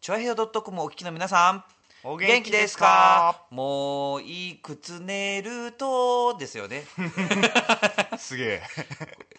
チョアヘオ .com お聞きの皆さんお元気ですか？もういくつ寝るとですよね。すげえ。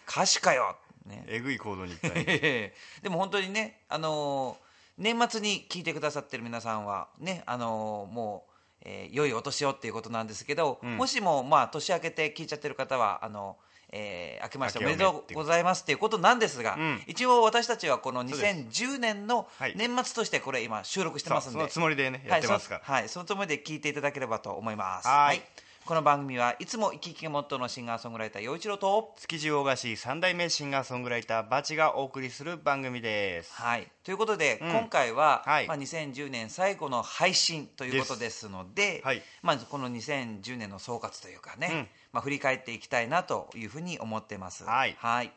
歌詞かよ、ね、えぐい行動に行ったね。でも本当にねあのー年末に聞いてくださってる皆さんはねあのーもう、えー良いお年をっていうことなんですけど、もしもまあ年明けて聞いちゃってる方はあのえー明けましておめでとう。ございますっていうことなんですが、ん。一応私たちはこのそうです。2010年のはい。年末としてこれ今収録してますんで、そうそのつもりでねやってますから。はいそのはい、そのつもりで聞いていただければと思います。はいこの番組はいつも生き生きがモットーのシンガーソングライター陽一郎と築地大菓子三代目シンガーソングライターバチがお送りする番組です。はい、ということで、うん。今回は、はい。まあ、2010年最後の配信ということですのではい。まあ、この2010年の総括というかね、うん。まあ、振り返っていきたいなというふうに思ってます。はい。はい。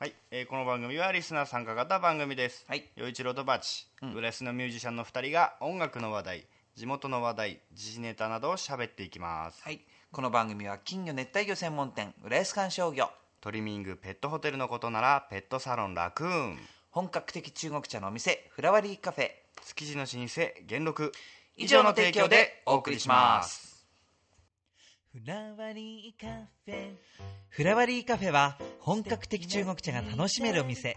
はい、えーこの番組はリスナー参加型番組です。はい。陽一郎とバチ、浦安のミュージシャンの2人が音楽の話題地元の話題時事ネタなどを喋っていきます。はい、この番組は金魚熱帯魚専門店浦安観賞魚。トリミングペットホテルのことならペットサロンラクーン。本格的中国茶のお店フラワリーカフェ。築地の老舗元禄。以上の提供でお送りします。フラワリーカフェ。フラワリーカフェは本格的中国茶が楽しめるお店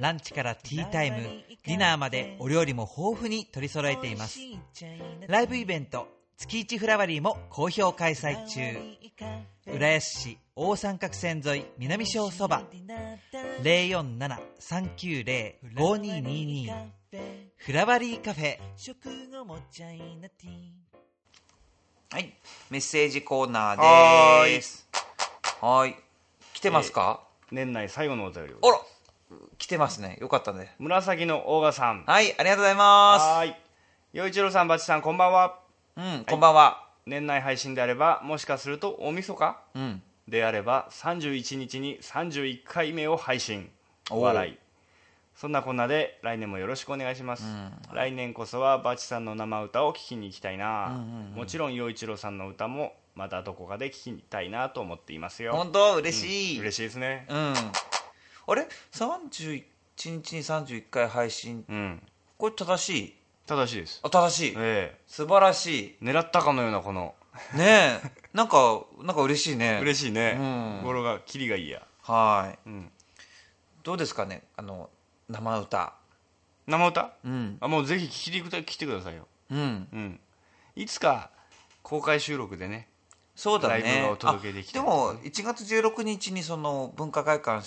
ランチからティータイムディナーまでお料理も豊富に取り揃えています。ライブイベント月一フラワリーも好評開催中。浦安市大三角線沿い南小そば。047-390-5222フラワリーカフェ。はい。メッセージコーナーです。はい。来てますか、年内最後のお便りあら来てますね。よかったね。紫のオーガさん。はいありがとうございまはーい。陽一郎さんバチさんこんばんは。すうんこんばんは、年内配信であればもしかすると大晦日うん。であれば31日に31回目を配信。お笑い。そんなこんなで来年もよろしくお願いします、来年こそはバチさんの生歌を聴きに行きたいな、もちろん陽一郎さんの歌もまたどこかで聴きたいなと思っていますよ。本当？嬉しい、嬉しいですね。うんあれ？31日に31回配信うん。これ正しい？正しいです。あ正しい。え素晴らしえ狙ったかのようなこの。いねえ。なんかなんか嬉しいね。嬉しいね、うん。語呂がキリがいいや。はい。うん。どうですかね？あの生歌。生歌？うん。あもうぜひ聴きて来てくださいよ。うん。うん。いつか公開収録でねそうだね。ライブがお届けでも1月16日にその文化会館え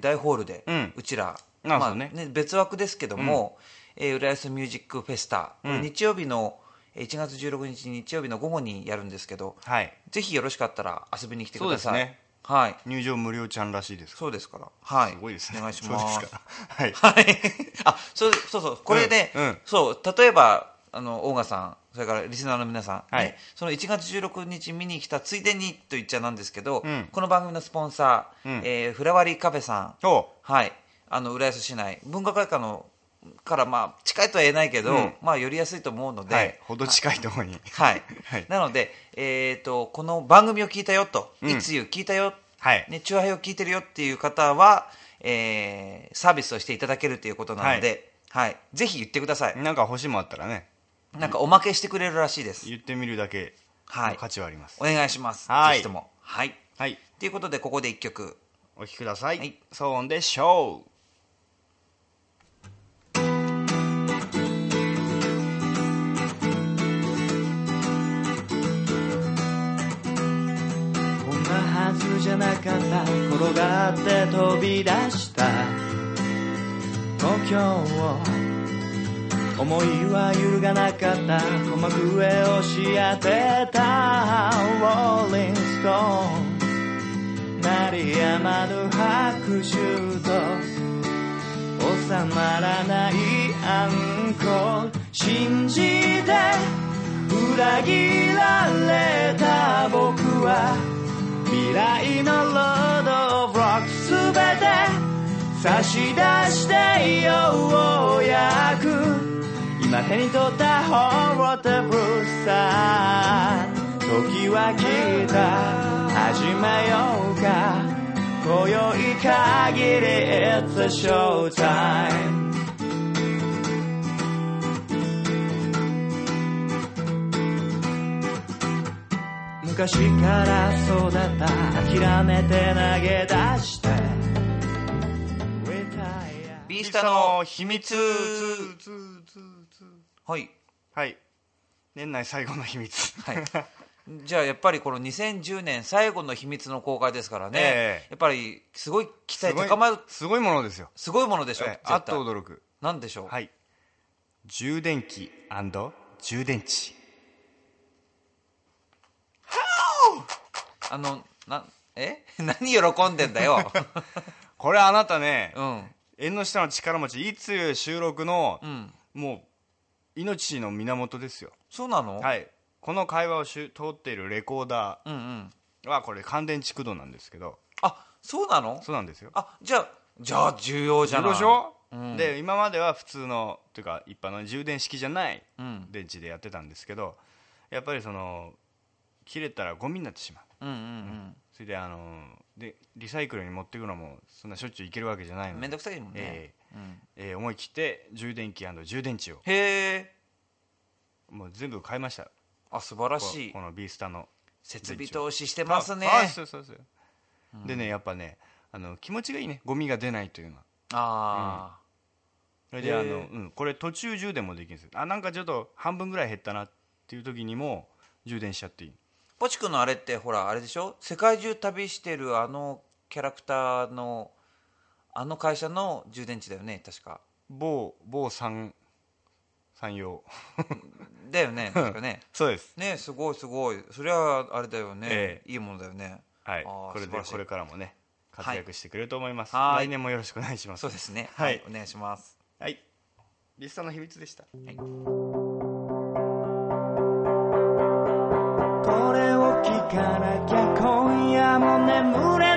大ホールで、うん。ちらあまあね別枠ですけども、えー浦安ミュージックフェスタ、これ日曜日のえー1月16日日曜日の午後にやるんですけどはい。ぜひよろしかったら遊びに来てください。ね。はい。入場無料ちゃんらしいですそうですから。はい。すごいですね。お願いします。はい。はい。あ、そう、そうそう、これで、うん。うん。そう、例えば、あの、オーガさん、それからリスナーの皆さん、はい。ねその1月16日見に来たついでにと言っちゃなんですけど、うん。この番組のスポンサー、うん。えーフラワリーカフェさん、おはい、あの、浦安市内、文化会館の、から、まあ、近いとは言えないけど、うん。まあ、寄りやすいと思うので、はい。ほど近いところに。はい。はい。なので、えっ、と、この番組を聞いたよと、うん。いつゆ聞いたよ、はい。ね、チュアヘを聞いてるよっていう方は、えーサービスをしていただけるということなので、はい。ぜひ言ってください。なんか欲しいもんあったらねなんかおまけしてくれるらしいです。言ってみるだけはいの価値はありますお願いします。はいぜひとも。はい。はいということで、ここで一曲。お聴きください、はい騒音でショーこんなはずじゃなかった転がって飛び出した東京を思いは揺るがなかった。鼓膜上をし合ってた。Rolling Stone 鳴りやまぬ拍手と収まらないアンコール。信じて裏切られた僕は。未来のロード・オブ・ロックすべて差し出してようやく。今手に取ったホロテブルさ時は来た。始めようか。今宵限り It's a show time 昔からそうだった。諦めて投げ出して。ビースタの秘密。はい。はい。年内最後の秘密。はい。じゃあやっぱりこの2010年最後の秘密の公開ですからね、ええ。やっぱりすごい期待高まる。すごいものですよ。すごいものでしょ、ええあっと驚く。なんでしょう、はい。充電器充電池。あのなえ？何喜んでんだよ。これあなたねうん。縁の下の力持ちいつ収録のうん。もう命の源ですよ。そうなの、はい。この会話をしゅ通っているレコーダうんうん。ーはこれ乾電池駆動なんですけど。あそうなの？そうなんですよ。あじゃあじゃあ重要じゃない。重要でしょ、うん。で今までは普通のというか一般の充電式じゃないうん。電池でやってたんですけどやっぱりその切れたらゴミになってしまう。うんうんそれであのでリサイクルに持っていくのもそんなしょっちゅういけるわけじゃないうんので。めんどくさいもんね。え、うんえー思い切って充電器充電池を。へえもう全部買いました。あ素晴らしい。ここのビースタの設備投資してますね。あそうそうそうでねやっぱねあの気持ちがいいね。ゴミが出ないというのは。あそれであの、うん、これ途中充電もできるんですよ。あなんかちょっと半分ぐらい減ったなっていう時にも充電しちゃっていい。あポチ君のあれってほらあれでしょ？世界中旅してるあのキャラクターのあの会社の充電池だよね確か。某某産産業だよね確かね。そうです。ねすごいすごい。それはあれだよね、えいいものだよね。はい。これでこれからもね活躍してくれると思います、はい。来年もよろしくお願いします。そうですね。はい。お願いします。はい。リスタの秘密でした。これを聞かなきゃ今夜も眠れ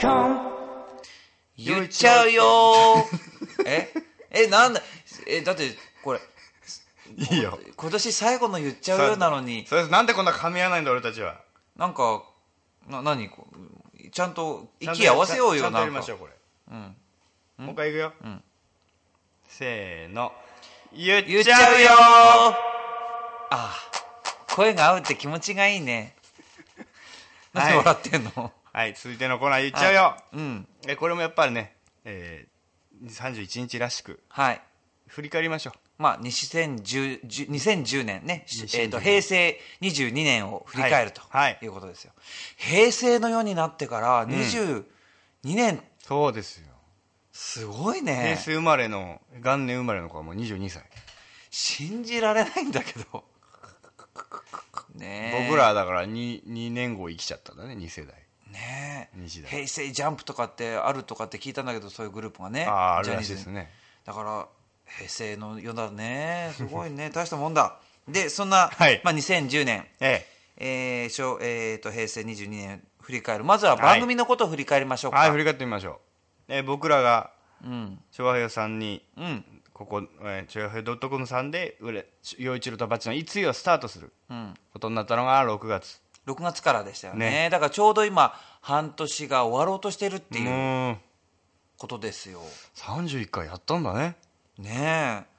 ヘヨドッコン言っちゃうよーえ？えなんだ？えだってこれいいよ。今年最後の言っちゃうよなのに。それなんでこんな噛み合わないんだ俺たちは。なんかな何こう？ちゃんと息合わせようちゃんとやよなんかりましょうこれ。うん。もう一回いくよ、ん。せーの。言っちゃうよ。ちゃうよ。ーあ声が合うって気持ちがいいね。なんで笑ってんの、はい続いてのコーナー言っちゃうよ、うん。えこれもやっぱりね、えー、31日らしくはい。振り返りましょう。まあ2010 10 2010年ね、2010えー、と平成22年を振り返るとはい。い。うことですよ、平成の世になってから22年、そうですよ。すごい平ね成生まれの元年生まれの子はもう22歳。信じられないんだけど。ねえ。僕らだから 2, 2年後生きちゃったんだね2世代ね平成ジャンプとかってあるとかって聞いたんだけどそういうグループがね。あああるらしいですね。だから平成の世だねすごいね。大したもんだ。でそんな、はい。まあ、2010年ええ。ー小えーと平成22年振り返る。まずは番組のことを振り返りましょうか、えはい振り返ってみましょう、えー僕らがうん。昭和平さんにうん。ここ、えー、昭和平 .com さんで売れ陽一郎とバッチのいついをスタートするうん。ことになったのが6月6月からでしたよね。ね。だからちょうど今半年が終わろうとしてるっていうことですよ。31回やったんだね。ねえ。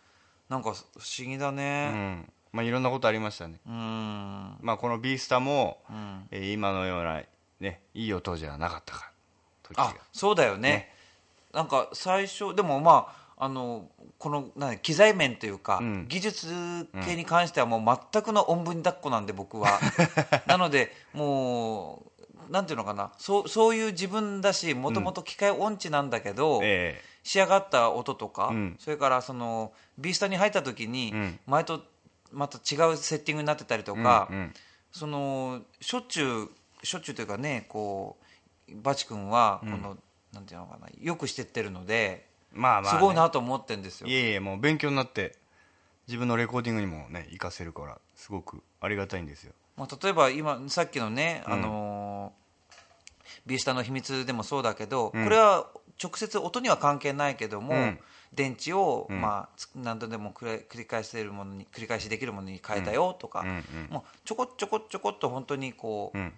なんか不思議だうねん。まあいろんなことありましたね。うん。まあこのビースタも、うん。えー今のようなねいい音じゃなかったか。あそうだよね。ね。なんか最初でもまああのこの何機材面というか、うん。技術系に関してはもう全くのおんぶに抱っこなんで僕は。なのでもうなんていうのかな。そうそういう自分だしもともと機械音痴なんだけど、え仕上がった音とか、うん。それからそのビースタに入った時に、うん。前とまた違うセッティングになってたりとえか、うんうん。そのしょっちゅうしょっちゅうというかねこうバチ君はこの、なんていうのかなよくしてってるので、まあまあね、すごいなと思ってんですよ。いえいえもう勉強になって自分のレコーディングにもね活かせるからすごくありがたいんですよ。まあ、例えば今さっきのね、うん。あのービースタの秘密でもそうだけど、うん。これは直接音には関係ないけども、うん。電池を、うん。まあ、つ何度でも繰り返せるものに繰り返しできるものに変えたよとか、もうちょこちょこちょこっと本当にこう、うん。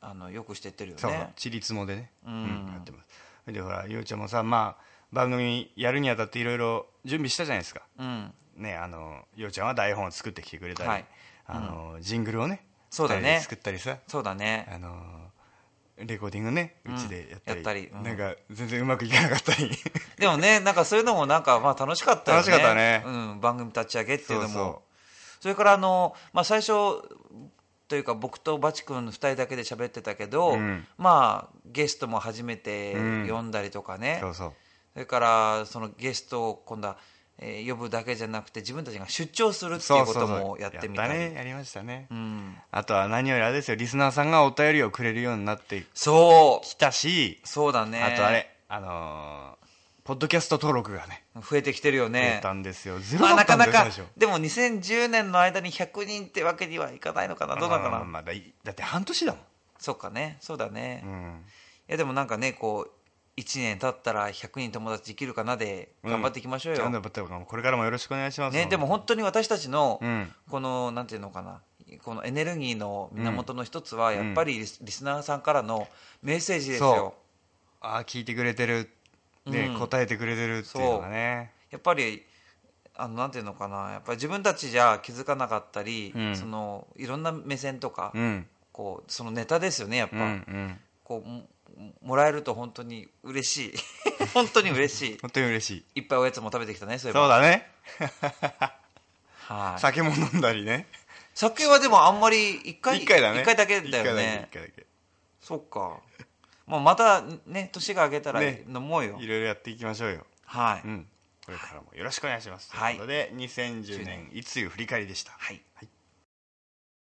あのよくしてってるよそうね。ちりつもでね、うん。やってます。でほらゆうちゃんもさまあ番組やるにあたっていろいろ準備したじゃないですか。うん。ねあのようちゃんは台本を作ってきてくれたり、はい。あのジングルをねそうだね。作ったりさ。そうだね。あのレコーディングねうちでやったり,、うん。なんか全然うまくいかなかったり。でもねなんかそういうのもなんかまあ楽しかったよね。楽しかったね。うん、番組立ち上げっていうのも。それからあの、まあ、最初というか僕とバチ君2人だけで喋ってたけど、うん。まあゲストも初めてうん。呼んだりとかね、そうそうそれからそのゲストを今度は、えー呼ぶだけじゃなくて自分たちが出張するっていうこともやってみたり。ね。やりましたね、うん、あとは何よりあれですよ。リスナーさんがお便りをくれるようになってそきたし、うそうだね。あとあれあのーポッドキャスト登録がね増えてきてるよ増ねえたんですよ。ゼロまあ、だったなんかなかですよ最初。でも2010年の間に100人ってわけにはいかないのかな。どうなのかな、まあまあだいだって半年だもん、そっかね。そうだね、いうん、やでもなんかねこう1年経ったら100人友達できるかなで頑張っていきましょうよ、頑張ってこれからもよろしくお願いしますね、でも本当に私たちのうん。このなんていうのかなこのエネルギーの源の一つはやっぱりリス,、ナーさんからのメッセージですよ。ああ聞いてくれてる、ねうん。答えてくれてるっていうのがね。やっぱりあのなんていうのかなやっぱり自分たちじゃ気づかなかったり、うん。そのいろんな目線とか、うん。こうそのネタですよねやっぱ、うんうん。こうももらえると本当に嬉しい。本当に嬉しい。本当に嬉しい。いっぱいおやつも食べてきたねそういえば。そうだね。はい。酒も飲んだりね。酒はでもあんまり1回一回だね。一回だけだよ一回だねけ一回だけ。そっか、まあ、またね年が明けたらね。飲もうよ、いろいろやっていきましょうよ。はい、うん。これからもよろしくお願いします。はい。ということで2010年いつゆ振り返りでした。はい。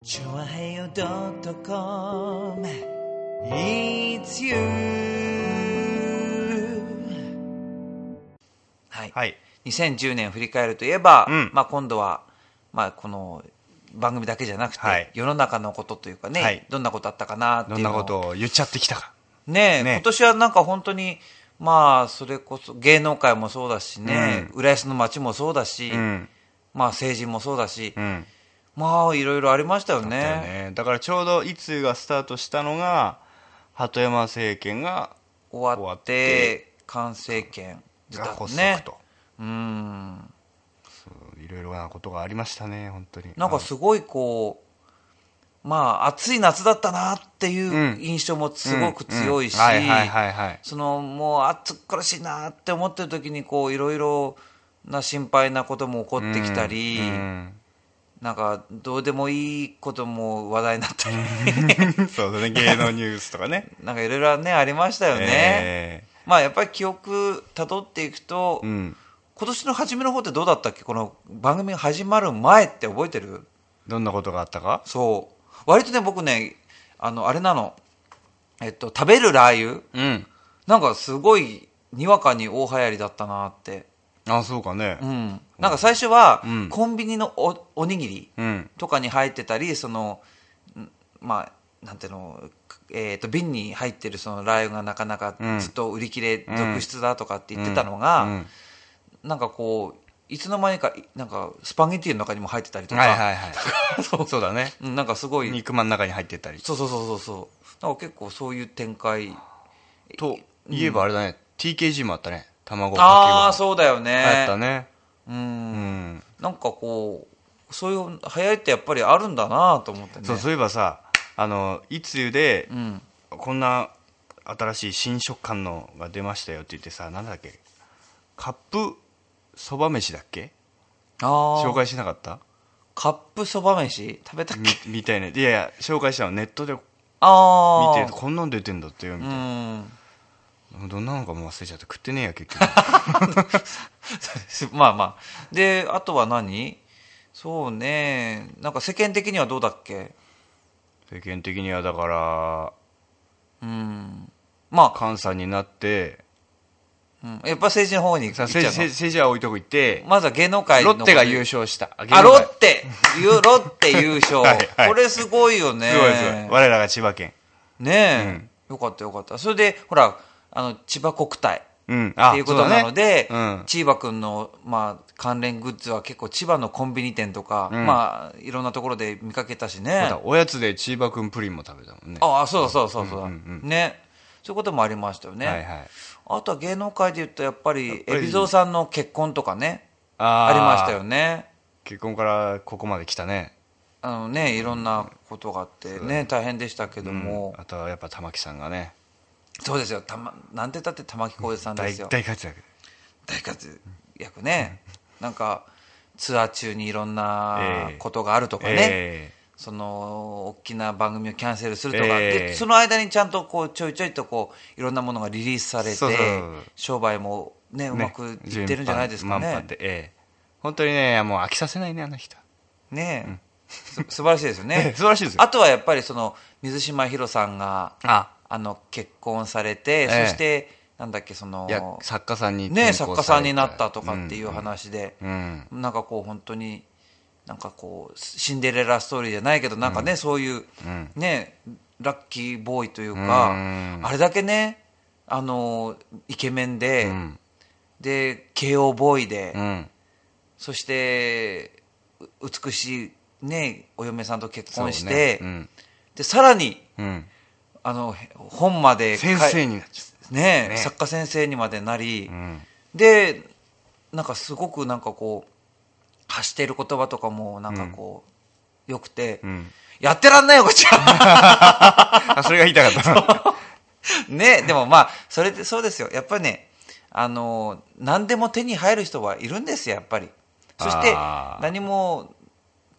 チョアヘヨドットコム It's you. はい、はい。2010年振り返るといえば、うん。まあ、今度は、まあ、この番組だけじゃなくて、はい。世の中のことというかね、はい。どんなことあったかなっていうどんなことを言っちゃってきたか。ねえね今年はなんか本当にまあそれこそ芸能界もそうだしね、浦安の街もそうだし、うん。まあ政治もそうだし、うん。まあいろいろありましたよね。ね。だからちょうどいつがスタートしたのが鳩山政権が終わって完成権が発ね。足と、うん。いろいろなことがありましたね本当に。なんかすごいこうまあ暑い夏だったなっていう印象もすごく強いし、そのもう暑苦しいなって思ってる時にこういろいろな心配なことも起こってきたり、うんなんかどうでもいいことも話題になったり、うん。そうだね。芸能ニュースとかね。なんかいろいろねありましたよね、えまあやっぱり記憶たどっていくと、ーうん。今年の初めの方ってどうだったっけ？この番組が始まる前って覚えてる？どんなことがあったか？そう。割とね僕ねあのあれなの。えっと食べるラー油？うん。なんかすごいにわかに大流行りだったなってあそうかね。うん。なんか最初は、うん。コンビニのおおにぎりうん。とかに入ってたりそのんまあなんていうのえー、と瓶に入ってるそのラー油がなかなかうん。ずっと売り切れ続出だとかって言ってたのが、うん。なんかこういつの間にかなんかスパゲティの中にも入ってたりとか、はいはいはい。そう。そうだね。うんなんかすごい。肉まん中に入ってたり。そうそうそうそうそう。なんか結構そういう展開。といえばあれだね。TKG もあったね卵かけああはそうだよね。流行ったね。うん、うん。なんかこうそういう流行りってやっぱりあるんだなと思ってね。そうそういえばさあのいつゆでうん。こんな新しい新食感のが出ましたよって言ってさなんだっけ？カップそば飯だっけ？ああ紹介しなかった？カップそば飯？食べたっみけ？みたいな。いやいや紹介したのネットで見てこんなん出てんだってよみうたいん。な、どんなのかも忘れちゃって食ってねえや結局。まあまあ。であとは何？そうね。なんか世間的にはどうだっけ？世間的にはだからうん。ま関西になってあ、うん、やっぱ政治の方に行っちゃう政治政治は置いとこ行ってまずは芸能界のロッテが優勝した。ああロッテ。ゆロッテ優勝。はいはい。これすごいよね。すごいすごい。我らが千葉県。ねえ、よかったよかった。それでほらあの千葉国体。うん。っていうことなので、ね。うん。千葉君の、まあ、関連グッズは結構千葉のコンビニ店とか、ん。まあ、いろんなところで見かけたしね。おやつで千葉くんプリンも食べたもんね。ああそうだそうだそうだ。そうだ、うんうん。ね。そういうこともありましたよね、はいはい。あとは芸能界で言うとやっぱり海老蔵さんの結婚とかねあー。ありましたよね。結婚からここまで来たね。あのねいろんなことがあってね大変でしたけども、あとはやっぱ玉木さんがねそうですよ。たまなんて言ったって玉置浩二さんで大すよ。大活躍。大活躍ね。なんかツアー中にいろんなええ。ことがあるとかね、えその大きな番組をキャンセルするとか、ええ。でその間にちゃんとこうちょいちょいとこういろんなものがリリースされて商売もねうまくいってるんじゃないですかね。満帆で。ええ。本当にねもう飽きさせないねあの人。ねえ、す素晴らしいですよね。え え素晴らしいですよ。あとはやっぱりその水島ひろさんがああの結婚されて、ええ。そしてなんだっけその作家さんにね作家さんになったとかっていう話で、うんなんかこう本当になんかこうシンデレラストーリーじゃないけどなんかね、そういう、ねラッキーボーイというか、うん。あれだけねあのイケメンで、うん。で慶応ボーイで、うん。そしてう美しいねお嫁さんと結婚して、ね。うん。でさらにうんあの本まで先生になっちゃね。ね作家先生にまでなり、ううん。でなんかすごくなんかこう発している言葉とかもなんかこう、よくて、うん。やってらんないよこっちは。あそれが言いたかった。ねでもまあそれでそうですよ。やっぱりねあの何でも手に入る人はいるんですよやっぱり。そして何も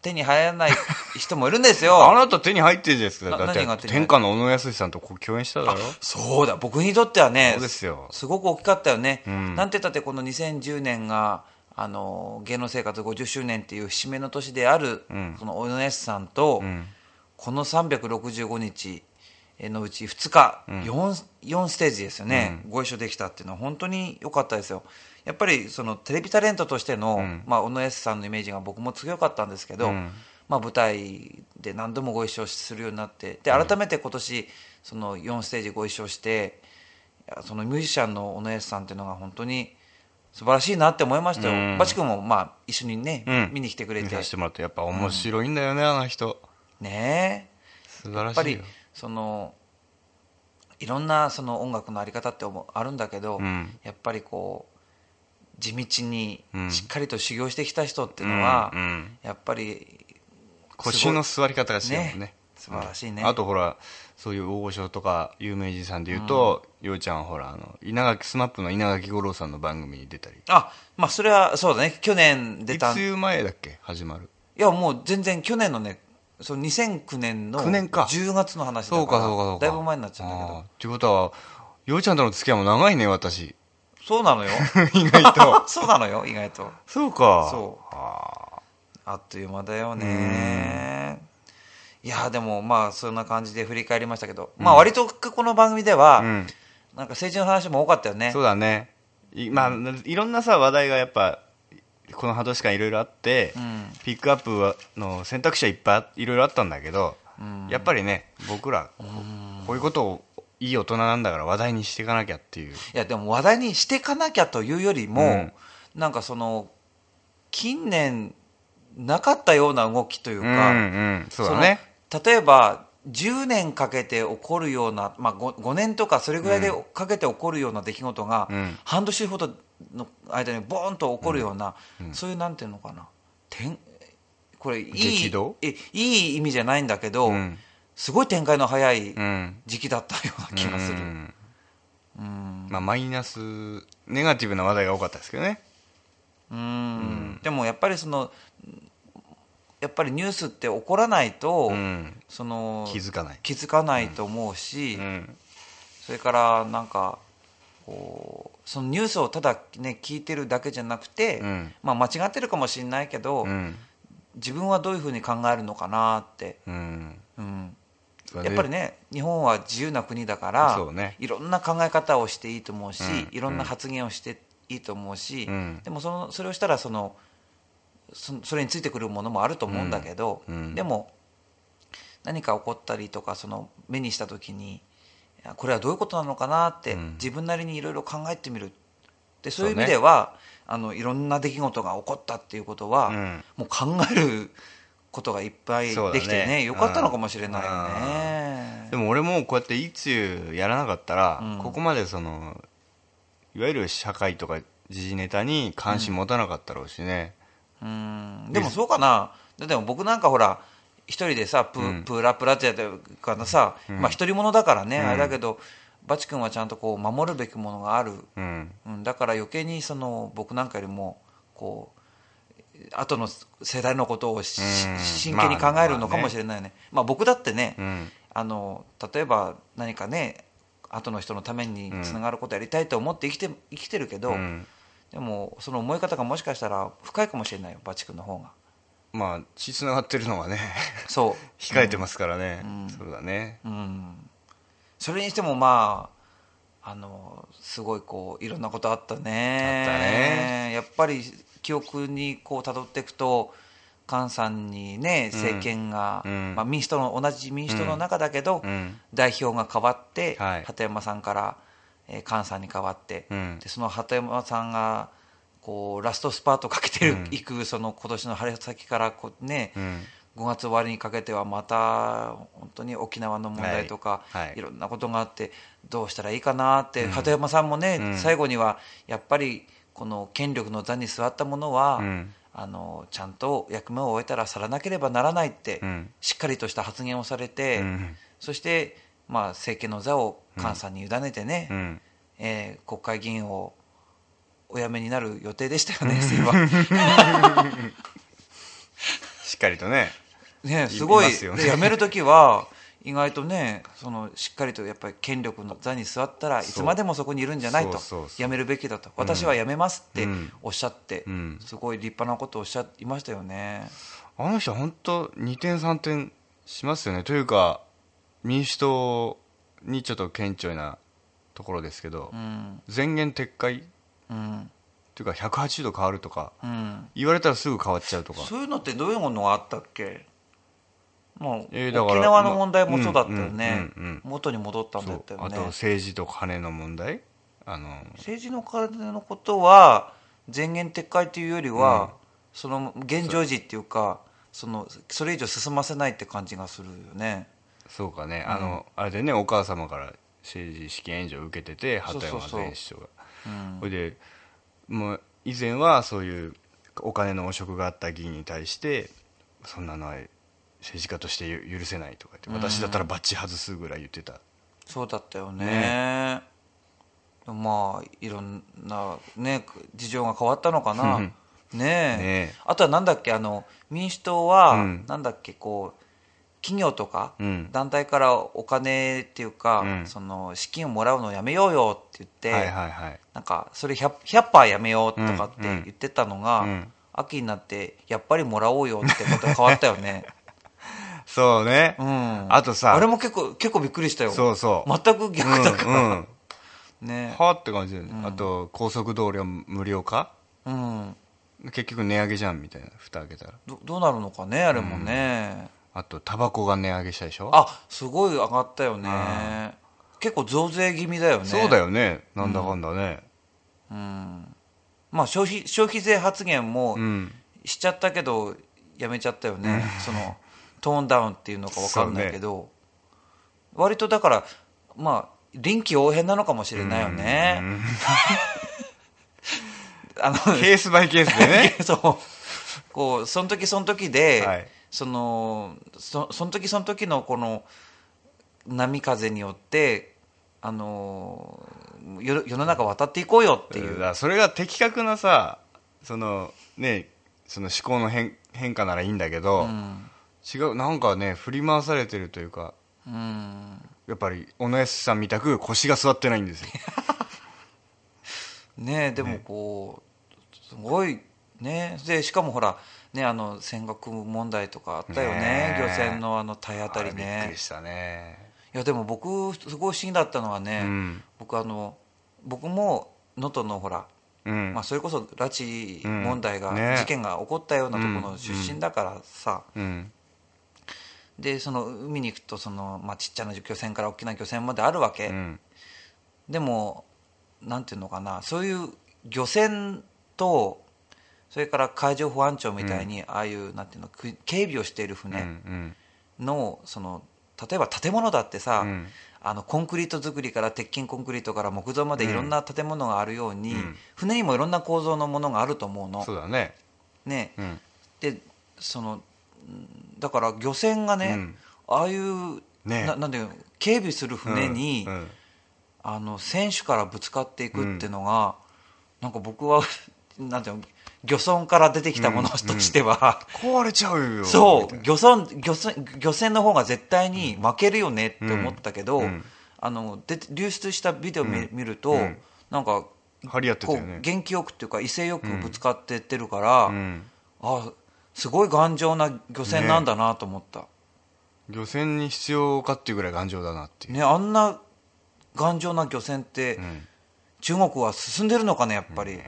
手に入らない人もいるんです あよなた手に入ってるじゃないですか。なだって天下の小野康さんと共演しただろ。そうだ。僕にとってはねそうですよ。すごく大きかったよね、うん。なんて言ったってこの2010年があの芸能生活50周年っていう節目の年である、うん。その小野康さんと、うん。この365日のうち2日、4, 4ステージですよね、ご一緒できたっていうのは本当に良かったですよやっぱりそのテレビタレントとしての、ん。まあ、小野康さんのイメージが僕も強かったんですけど、うん。まあ、舞台で何度もご一緒するようになってで改めて今年その4ステージご一緒してそのミュージシャンの小野康さんっていうのが本当に素晴らしいなって思いましたよ、うん。バチ君もまあ一緒にね、うん。見に来てくれて。見させてもらってやっぱ面白いんだよねあの人。ねえ。素晴らやっぱりしいよそのいろんなその音楽のあり方ってあるんだけど、うん。やっぱりこう地道にうんしっかりと修行してきた人っていうのは、うんうん。やっぱり腰の座り方が違うもんね。ね。素晴らしいね。うん。あとほらそういう大御所とか有名人さんでいうと、ようちゃんはほらあの稲垣スマップの稲垣吾郎さんの番組に出たり。あまあそれはそうだね。去年出いた。いつ前だっけ？始まる。やもう全然去年のねその2009年の9年か。10月の話だからそうかそうかそうか。だいぶ前になっちゃうんだけど。っていうことはようちゃんとの付き合いも長いね私 そうなのよ。意外と。そうなのよ意外と。そうか。そう。ああっという間だよね。いやでもまあそんな感じで振り返りましたけど、まあ割とこの番組では、ーうん。なんか政治の話も多かったよね。そうだね。いまあいろんなさ話題がやっぱこの半年間いろいろあって、ん。ピックアップはの選択肢はいっぱいいろいろあったんだけど、ん。やっぱりね僕らこういうことをいい大人なんだから話題にしていかなきゃっていう。いやでも話題にしていかなきゃというよりも、うん。なんかその近年なかったような動きといううんうか、ん。そうだね。例えば10年かけて起こるような、まあ、5, 5年とかそれぐらいでかけて起こるような出来事が、うん。半年ほどの間にボーンと起こるような、そういうなんていうのかな。点これいいいい意味じゃないんだけど、うんすごい展開の早いうん。時期だったような気がする。うん。うん。まあマイナスネガティブな話題が多かったですけどね。うん。でもやっぱりそのやっぱりニュースって起こらないと、うん。その気づかない。気づかないと思うし、うん。それからなんかこうそのニュースをただね聞いてるだけじゃなくて、うん。まあ間違ってるかもしれないけど、うん。自分はどういうふうに考えるのかなって、うんうん、そうだやっぱりね日本は自由な国だからね。いろんな考え方をしていいと思うし、うん。いろんな発言をしていいと思うし、うん。でもそのそれをしたらそのそそれについてくるものもあると思うんだけど、でも何か起こったりとかその目にした時にこれはどういうことなのかなって、うん。自分なりにいろいろ考えてみるでそういう意味では、あのいろんな出来事が起こったっていうことは、うん。もう考えることがいっぱいできてねよかったのかもしれないよね。でも俺もこうやっていつやらなかったら、うん。ここまでそのいわゆる社会とか時事ネタに関心持たなかったろうしね、うん。でもそうかな。でも僕なんかほら一人でさプ,、うん。プラプラってやってるからさ、まあ一人者だからね、うん。あれだけどバチ君はちゃんとこう守るべきものがある、うん。うん、だから余計にその僕なんかよりもこう後の世代のことをしうん。真剣に考えるのかもしれないね,、まあ僕だってね、うん。あの例えば何かね後の人のためにつながることやりたいと思って生きて生きてるけど、うん。でもその思い方がもしかしたら深いかもしれないよバチ君の方が。まあ血つながってるのがねそ 控えてますからね、うん。そうだね。う、うん、それにしてもまああのすごいこういろんなことあったね。あったね。やっぱり記憶にこう辿っていくと菅さんにね政権が、うん。まあ、民主党の同じ民主党の中だけど、うん。代表が変わって、はい。鳩山さんから、えー菅さんに変わって、うん。でその鳩山さんがこうラストスパートかけていくその今年の春先からこうね、うん。5月終わりにかけてはまた本当に沖縄の問題とか、はい。はい。いろんなことがあってどうしたらいいかなって、うん。鳩山さんもね、うん。最後にはやっぱりこの権力の座に座ったものは、うん。あのちゃんと役目を終えたら去らなければならないって、うん。しっかりとした発言をされて、うん。そして、まあ、政権の座を菅さんに委ねてね、うん。えー国会議員をお辞めになる予定でしたよね、そういえば。しっかりとね。ね、すごい。ね。で辞める時は意外とねそのしっかりとやっぱり権力の座に座ったらいつまでもそこにいるんじゃないと辞めるべきだと。私は辞めますってうん。おっしゃって、うん。すごい立派なことをおっしゃいましたよね。あの人は本当2点3点しますよね。というか民主党にちょっと顕著なところですけど、うん。前言撤回？うん。というか180度変わるとかうん。言われたらすぐ変わっちゃうとか。そういうのってどういうものがあったっけ？もう、えー沖縄の問題もそうだったよね、元に戻ったんだったよね。あと政治と金の問題？あの政治の金のことは前言撤回というよりは、その現状時っていうかそのそれ以上進ませないって感じがするよね。そうかね、あのあれでね。お母様から政治資金援助を受けてて畑山前首相が。うん。それでもう以前はそういうお金の汚職があった議員に対してそんなのは政治家としてゆ許せないとか言って私だったらバッチ外すぐらい言ってた、そうだったよね。でもまあいろんなね事情が変わったのかな。うん。ねえ。あとはなんだっけあの民主党は、うん。なんだっけこう企業とか、うん。団体からお金っていうか、うん。その資金をもらうのをやめようよって言って、なんかそれ 100%, 100やめようとかってうん。うん。言ってたのが、うん。秋になってやっぱりもらおうよってことが変わったよね そうね、うん。あとさ。あれも結構結構びっくりしたよ。そうそう。全く逆だから、うんうん。ね。はあって感じだよね、あと高速道路は無料化？うん。結局値上げじゃんみたいな。蓋開けたら。どどうなるのかねあれもね、あとタバコが値上げしたでしょ？あすごい上がったよね。結構増税気味だよね。そうだよね。なんだかんだね。うん。まあ消費消費税発言もうん、しちゃったけどやめちゃったよね、そのトーンダウンっていうのか分かんないけど、割とだからまあ臨機応変なのかもしれないよね、うん。あのケースバイケースでね。そう。こうその時その時で、はい。そのそその時その時のこの波風によってあの世世の中渡っていこうよっていう、それが的確なさそのねその思考の変変化ならいいんだけど、うん違うなんかね振り回されてるというかうん。やっぱり小野安さんみたく腰が座ってないんですよ。ねでもこうすごいね。でしかもほらねあの尖閣問題とかあったよね。ねえ。漁船のあの体当たりあれびっくねりしたね。いやでも僕すごい不思議だったのはね、うん。僕あの僕も能登のほら、うん、まあ、それこそ拉致問題が、うんね事件が起こったようなところの出身だからさ、うんでその海に行くとその、まあ、ちっちゃな漁船から大きな漁船まであるわけ、うん。でもなんていうのかな。そういう漁船とそれから海上保安庁みたいに、ああいうなんていうのく警備をしている船んのその例えば建物だってさ、うん。あのコンクリート作りから鉄筋コンクリートから木造までいろんな建物があるように、うん。船にもいろんな構造のものがあると思うの。そうだね。ね。うん。でそのうんだから漁船がね、うん。ああいう、ね。ななんていうの警備する船に、うんうん。あの選手からぶつかっていくっていうのが、なんか僕は なんていうの漁村から出てきたものとしては、壊れちゃうよそう漁村漁船漁船の方が絶対に負けるよねって思ったけど、うんうん。あので流出したビデオ見,、うん見ると、うん。なんか張り合ってたこう元気よくっていうか威勢よくぶつかってってるから、うん。あすごい頑丈な漁船なんだなと思った、漁船に必要かっていうぐらい頑丈だなっていう、ねあんな頑丈な漁船って、うん。中国は進んでるのかねやっぱり、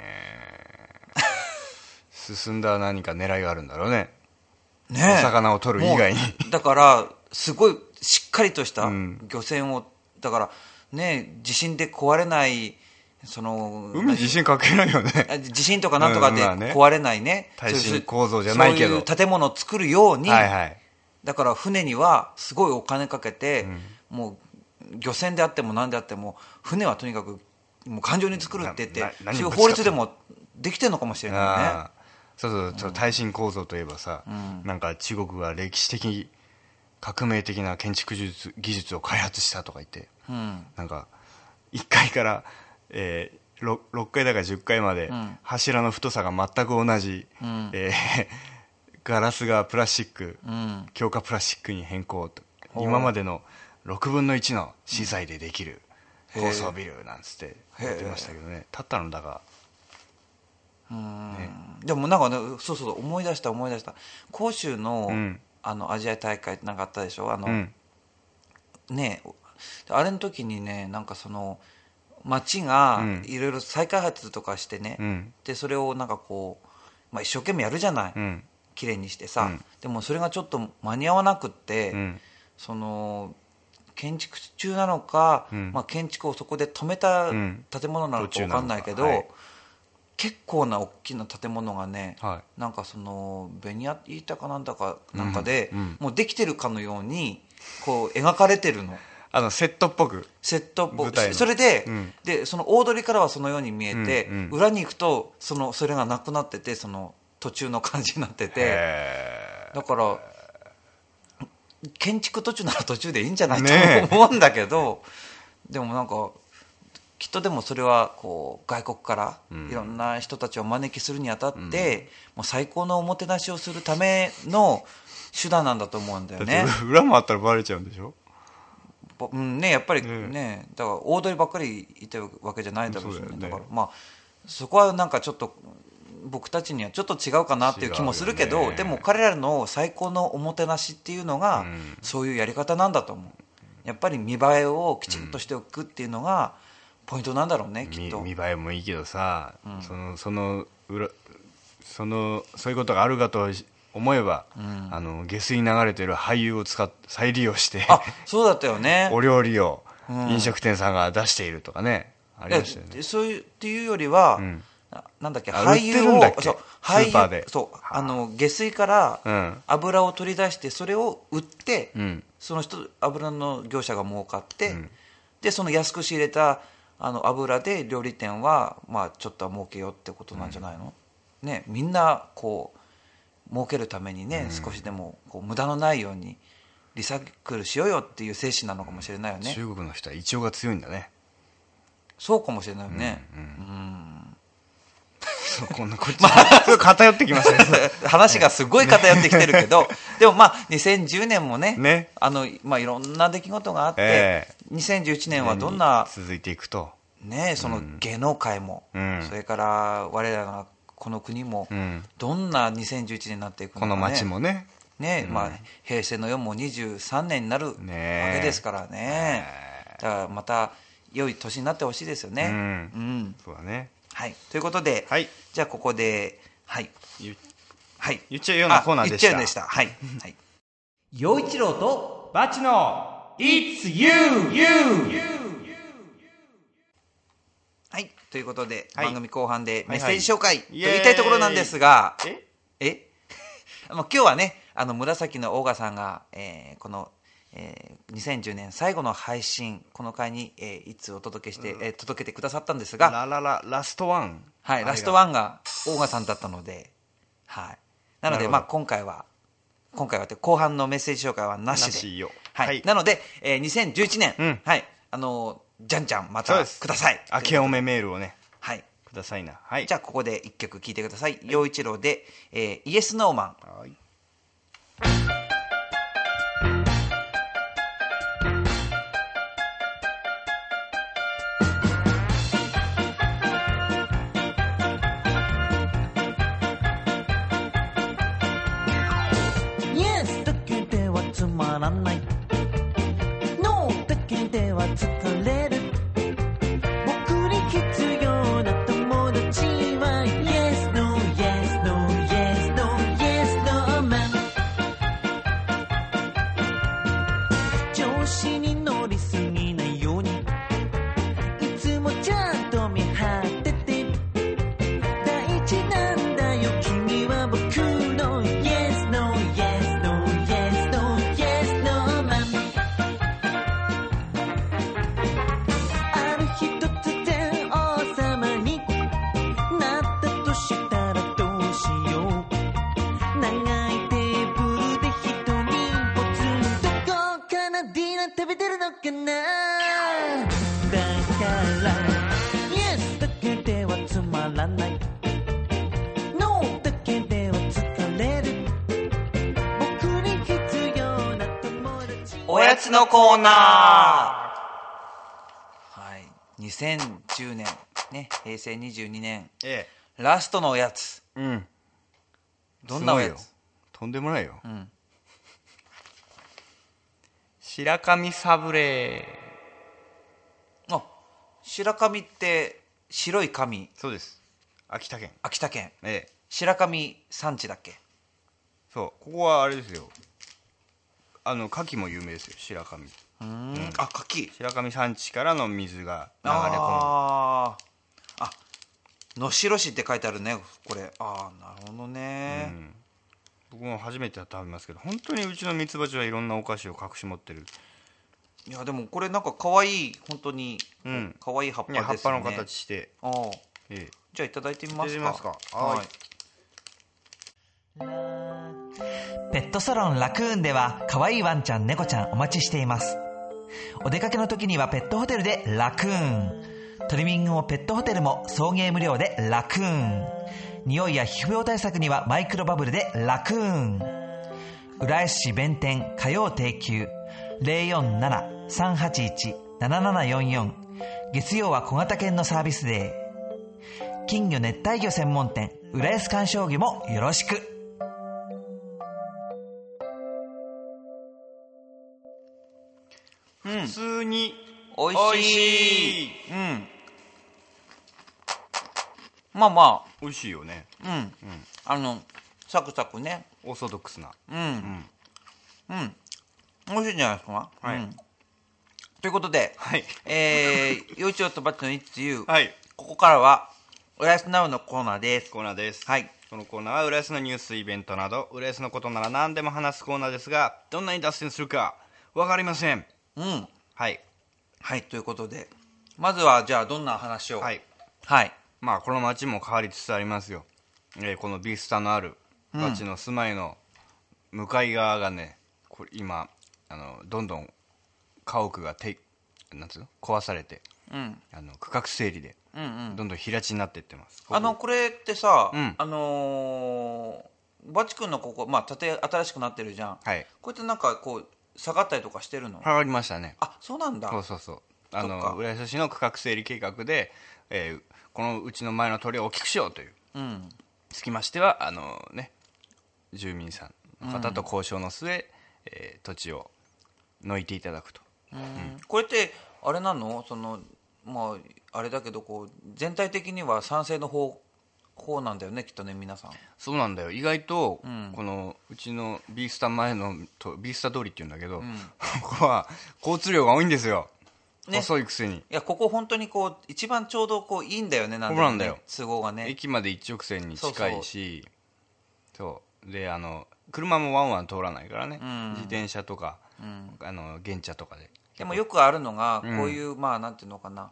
進んだ何か狙いがあるんだろうね。ねお魚を取る以外に。だからすごいしっかりとしたうん。漁船をだからね地震で壊れないその海地震かけないよね。あ地震とかなんとかで壊れないね,、耐震そういう。構造じゃないけど。そういう建物を作るように、はいはい。だから船にはすごいお金かけて、うん。もう漁船であっても何であっても船はとにかくもう感情に作るって言ってそういう法律でもできてるのかもしれないよね。そうそうそう。耐震構造といえばさ、ん。なんか中国が歴史的革命的な建築技術技術を開発したとか言ってうん。なんか1階から、えー、6, 6階だから10階までん。柱の太さが全く同じ、うん。えー ガラスがプラスチック、うん。強化プラスチックに変更と。今までの6分の1の資材でできるうん。高層ビルなんつって言ってましたけどね。たったのだが。うん。ね。でもなんかねそうそう思い出した思い出した。広州の,、うん。あのアジア大会なんかあったでしょ？あの、うん。ねあれの時にねなんかその町がうん。いろいろ再開発とかしてね、うん。でそれをなんかこう、まあ、一生懸命やるじゃない、うん。綺麗にしてさ、うん。でもそれがちょっと間に合わなくって、うん。その建築中なのか、うん。まあ、建築をそこで止めたうん。建物なのか分かんないけど、はい。結構な大きな建物がね、はなんかそのベニヤ板かなんだかなんかで、もうできてるかのようにこう描かれてるのあのセットっぽく。セットボ舞台の。それで,、うん。でその大通りからはそのように見えて、うんうん。裏に行くとそのそれがなくなっててその途中の感じになってて。へだから建築途中なら途中でいいんじゃない？と思うんだけど、でもなんかきっとでもそれはこう外国からうん。いろんな人たちをお招きするにあたって、もう最高のおもてなしをするための手段なんだと思うんだよね。裏もあったらバレちゃうんでしょ？ぼうんね、やっぱりねね、だから大通りばっかりいたわけじゃないだろうし、ね。ね。だからまあそこはなんかちょっと僕たちにはちょっと違うかなっていう気もするけど、ねでも彼らの最高のおもてなしっていうのが、うん。そういうやり方なんだと思う。やっぱり見栄えをきちんとしておくっていうのがポイントなんだろうね、きっと。見見栄えもいいけどさ、うん。そのその裏そのそういうことがあるかと思えば、うん。あの下水に流れてる俳優を使っ再利用してあそうだったよね。お料理をうん。飲食店さんが出しているとかね、ありましたよね。でそういうっていうよりは、うん。ななんだっけあ俳優をそうスーパーで。そうあ。の下水からうん。油を取り出してそれを売って、うん。その人油の業者が儲かって、うん。でその安く仕入れたあの油で料理店は、まあ、ちょっとは儲けようってことなんじゃないの、ね、みんなこう儲けるためにね、少しでもこう無駄のないようにリサイクルしようよっていう精神なのかもしれないよね、中国の人は胃腸が強いんだね。そうかもしれないよね、うん。うん。そうこんなこっち、すごい偏ってきましたね。話がすごい偏ってきてるけど、でもまあ、2010年もね、ね。あのまあ、いろんな出来事があって、え2011年はどんな、続いていくと。ね、その芸能界も、うん。それから我らがこの国も、うん。どんな2011年になっていくのか、ね、この街もね。ね、うん。まあ、平成の世も23年になるわねけですからね、だからまた良い年になってほしいですよね。うん。うん。そうだね。はい、ということで、はい。じゃあここで、はい、言はい、言っちゃうようなコーナーでした。あ言っちゃうんでした。はい。はい。陽一郎と、バチの It's you, you! はい。ということで、はい。番組後半ではいメッセージ紹介とイエーイ。言いたいところなんですが、え？え？まあ今日はね、あの、紫のオーガさんが、えーこの、えー2010年最後の配信この回に、えーいつお届けして、えー届けてくださったんですが、ララララストワン。はい、ラストワンがオーガさんだったので、はい、なので、なるほど。まあ、今回は今回はって後半のメッセージ紹介はなしで。なしよ。はい。はい。なので、えー2011年、うん。はい、あのじゃんじゃんまたください。明けおめメールをね。はい。くださいな。はい。じゃあここで一曲聴いてください。陽一郎で、えーイエスノーマン。はい達おやつのコーナー。はい。2010年ね。平成22年。えラストのおやつ。えうん。どんなおやつ？とんでもないよ、ん。白神サブレあ白神って白い神。そうです。秋田県。秋田県。ええ。白神産地だっけ？そう。ここはあれですよあの牡蠣も有名ですよ白神。うん。あ柿白神山地からの水が流れ込む。あー。あ能代市って書いてあるねこれ。ああなるほどね、僕も初めて食べますけど本当にうちのミツバチはいろんなお菓子を隠し持ってる。いやでもこれなんか可愛い本当に。うん。可愛い葉っぱねですよね。葉っぱの形して。ああええ。じゃあいただいてみますか。いただきますか。はいペットサロンラクーンでは可愛いワンちゃん猫ちゃんお待ちしています。お出かけの時にはペットホテルでラクーン。トリミングもペットホテルも送迎無料でラクーン。匂いや皮膚病対策にはマイクロバブルでラクーン浦安市弁天火曜定休。047-381-7744月曜は小型犬のサービスデー。金魚熱帯魚専門店浦安観賞魚もよろしく。普通におい。しい。うん。まあま美味しいよね。あうん、あのサクサクね。オーソドックスな。うん。うん、美味しいんじゃないですか？はい。うん。ということで、はい。えー、幼稚園とバッチの It's You、はい。ここからはおやすなうのコーナーです。コーナーです。はい。このコーナーは浦安のニュースイベントなど浦安のことなら何でも話すコーナーですがどんなに脱線するか分かりませんうん。はい。はいということで。まずはじゃあどんな話を？はい。はい。まあこの町も変わりつつありますよ、えーこのビースタのある町の住まいの向かい側がねこれ今あのどんどん家屋がてなんつうの？壊されてうん。あの区画整理でうんうん。どんどん平地になっていってます。あのこれってさ、うん。あのーバチ君のここまあ建て新しくなってるじゃん。はい。こうやってなんかこう下がったりとかしてるの、変わりましたね。あそうなんだ。そうそうそう。あの浦安市の区画整理計画で、えーこのうちの前の通りを大きくしようという。うん。つきましてはあのね住民さんの方と交渉の末、えー土地を抜いていただくと。これってあれなの？そのまああれだけどこう全体的には賛成の方方なんだよねきっとね皆さん。そうなんだよ。意外と、ん。このうちのビースタ前のとビースタ通りっていうんだけど、ここは交通量が多いんですよ、ね。細いくせに。いやここ本当にこう一番ちょうどこういいんだよねなんでもねんだよ。都合がね。駅まで一直線に近いしそうであの車もワンワン通らないからね、ん。自転車とかあの現茶とかで。でもよくあるのがこうん。ういう、まあなんていうのかな、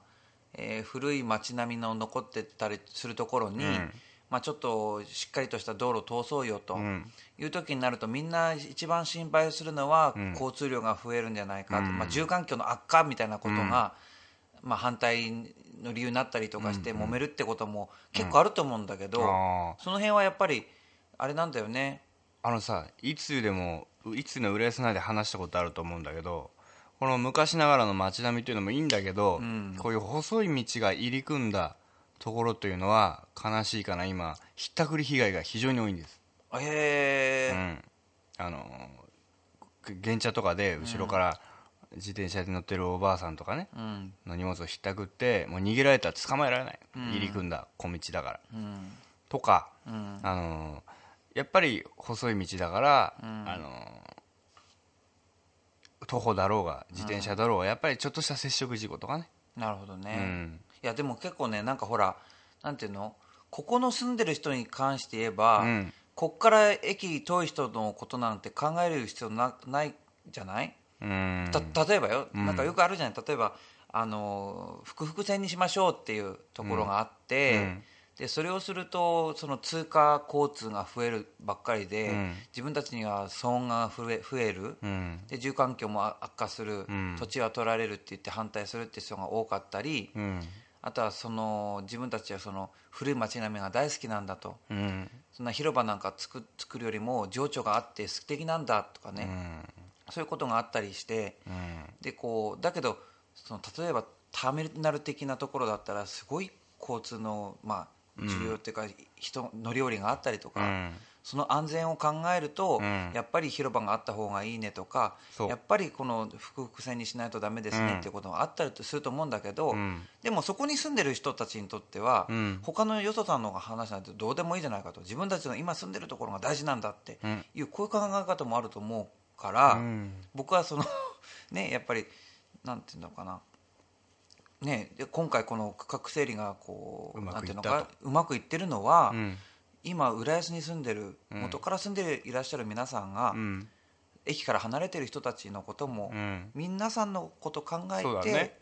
えー古い街並みの残ってたりするところに、うん。まあ、ちょっとしっかりとした道路を通そうよとん。いう時になるとみんな一番心配するのはん。交通量が増えるんじゃないかと、うん。まあ、住環境の悪化みたいなことが、まあ、反対の理由になったりとかして揉めるってことも結構あると思うんだけど、あその辺はやっぱりあれなんだよね。あのさいつでもいつの浦安内で話したことあると思うんだけどこの昔ながらの街並みっていうのもいいんだけど、ん。こういう細い道が入り組んだところというのは悲しいかな今。ひったくり被害が非常に多いんです。へえ、うん、あの原茶とかで後ろから自転車で乗ってるおばあさんとかね、うん。の荷物をひったくってもう逃げられたら捕まえられない、入り組んだ小道だから。うん。とか、うん。あのやっぱり細い道だから、ん。あの徒歩だろうが自転車だろうがやっぱりちょっとした接触事故とかね、なるほどね、うん。いやでも結構ねなんかほらなんていうの？ここの住んでる人に関して言えば、うん。こっから駅遠い人のことなんて考える必要なないじゃない、うん。た例えばよ、ん。なんかよくあるじゃない？例えばあの複々線にしましょうっていうところがあって、うんでそれをするとその通過交通が増えるばっかりで、うん。自分たちには騒音が増え増える、うん。で住環境も悪化する、うん。土地は取られるって言って反対するって人が多かったり、うん。あとはその自分たちはその古い街並みが大好きなんだと。うん。そんな広場なんか作作るよりも情緒があって素敵なんだとかね、そういうことがあったりしてうん。でこうだけどその例えばターミナル的なところだったらすごい交通の、まあ、需要っていうか、人乗り降りがあったりとか、うん。その安全を考えると、うん。やっぱり広場があった方がいいねとかやっぱりこの複々線にしないとダメですねうん。っていうことがあったりすると思うんだけど、うん。でもそこに住んでる人たちにとっては、うん。他のよそさんの話なんてどうでもいいじゃないかと自分たちの今住んでるところが大事なんだってうん。いうこういう考え方もあると思うから、うん。僕はそのねやっぱりなんていうのかなねで今回この区画整理がこううまくいったとなんていうのかうまくいってるのは、うん。今浦安に住んでるうん。元から住んでいらっしゃる皆さんが、うん。駅から離れてる人たちのことも、うん。皆さんのこと考えて、ね。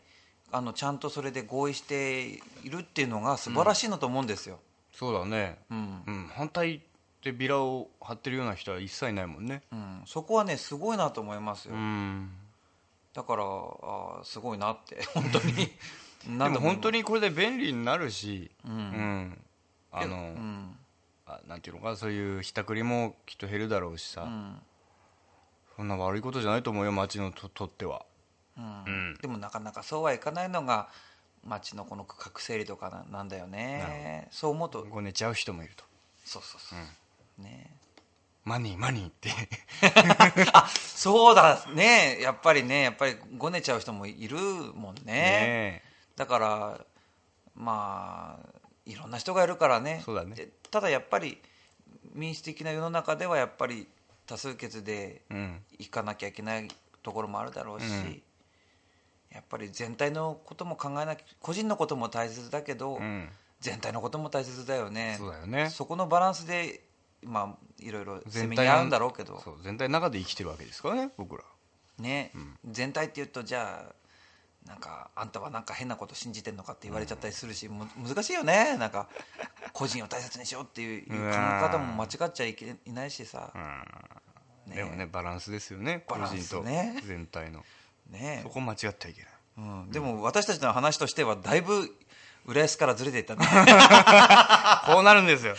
あのちゃんとそれで合意しているっていうのが素晴らしいのと思うんですよ、そうだね。うん。うん。反対でビラを貼ってるような人は一切ないもんね。うん。そこはねすごいなと思いますよ、うんだからあーすごいなって 本当に。でも本当にこれで便利になるしうん。うん。あのうん。あなんていうのかなそういうひったくりもきっと減るだろうしさ、うん。そんな悪いことじゃないと思うよ町のととっては。うん。うん。でもなかなかそうはいかないのが町のこの区画整理とかななんだよね。そう思うと。ごねちゃう人もいると。そうそうそう、ねマニーマニーって。そうだね。やっぱりねやっぱりごねちゃう人もいるもんね。ねだからまあいろんな人がいるからね。ね。でただやっぱり民主的な世の中ではやっぱり多数決でえうん。行かなきゃいけないところもあるだろうし、うん。やっぱり全体のことも考えなきゃ個人のことも大切だけど、うん。全体のことも大切だよね。ね。そこのバランスでまあいろいろせ全体のめぎ合うんだろうけど。そう全体の中で生きてるわけですからね僕ら。ね、全体っていうとじゃあなんかあんたはなんか変なこと信じてんのかって言われちゃったりするし、む難しいよね。なんか個人を大切にしようっていう考え方も間違っちゃいけいないしさ、ね。でもねバランスですよね個バラン人とスね。全体の。ね。そこ間違ってはいけない。うん、でも私たちの話としてはだいぶ浦安からずれていったね こうなるんですよ。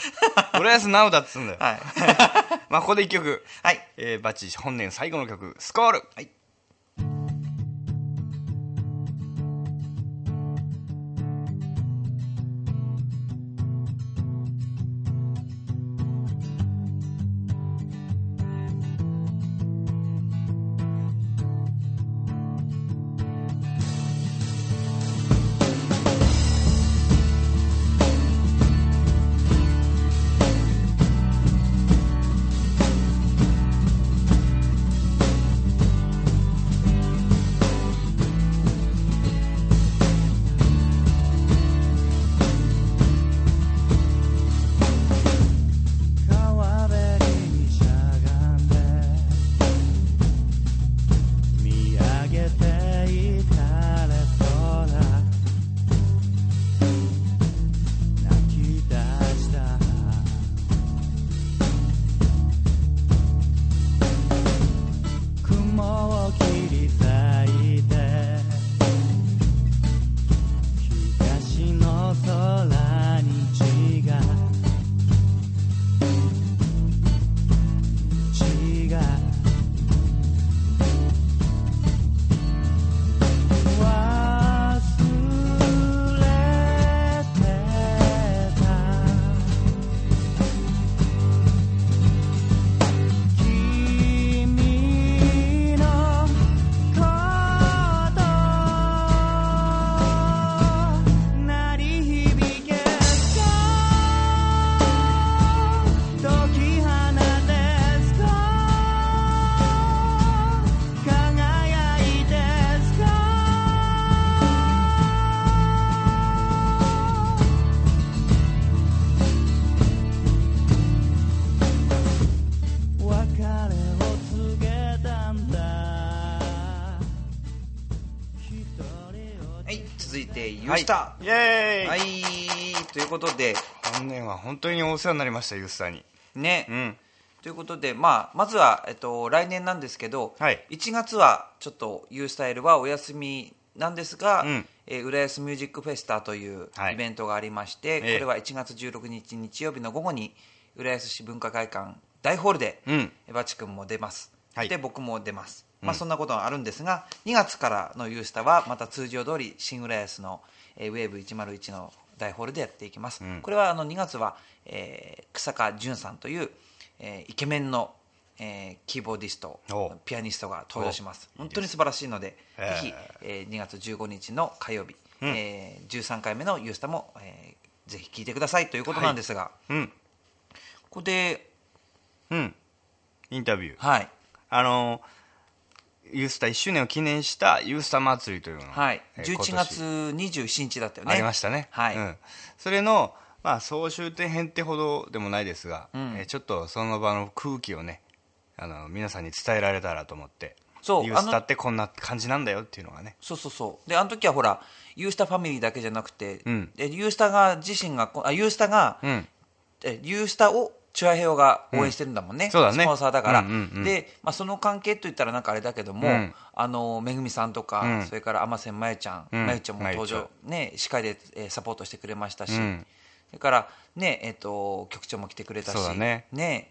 浦安ナウだっつうんだよ。はい。まあここで一曲。はい。えーバッチ本年最後の曲「スコール」はい「ユースタイエーイ、はい、ということで本年は本当にお世話になりましたユースターに。ね、うん。ということで、まあ、まずは、えっと、来年なんですけど、はい。1月はちょっと U スタイルはお休みなんですが、うん。えー浦安ミュージックフェスタというはい。イベントがありまして、ええ。これは1月16日日曜日の午後に浦安市文化会館大ホールで、うん。バチ君も出ます、はい。で僕も出ます、まあ、そんなことがあるんですが2月からの U スタはまた通常通り新浦安の、えーウェーブ101の大ホールでやっていきます、うん。これはあの2月は、えー草加淳さんという、えーイケメンの、えーキーボーディストおピアニストが登場します。お本当に素晴らしいのでえーぜひ、えー2月15日の火曜日、うん。えー13回目のユースタも、えーぜひ聞いてくださいということなんですが、うん。ここでうん。インタビュー。はい。あのユースタ1周年を記念したユースタ祭りというのがはい、えー11今年。月27日だったよね。ありましたね、はい。うん、それの、まあ、総集点編ってほどでもないですが、うん。えーちょっとその場の空気をねあの皆さんに伝えられたらと思ってそうユースタってこんな感じなんだよっていうのがね。そうそうそう。であの時はほらユースタファミリーだけじゃなくて、うん。でユースタが自身がこあユースタが、うん。えユースタをチュアヘオが応援してるんだもんね、うん。そうだね。スポンサーだから、うんうんうん。で、まあ、その関係といったらなんかあれだけども、うん。あのめぐみさんとか、うん。それから天瀬まゆちゃん、うん。まゆちゃんも登ま場、ね、司会で、えーサポートしてくれましたし、うん。それから、ねえー、と局長も来てくれたし。そうだね。ね。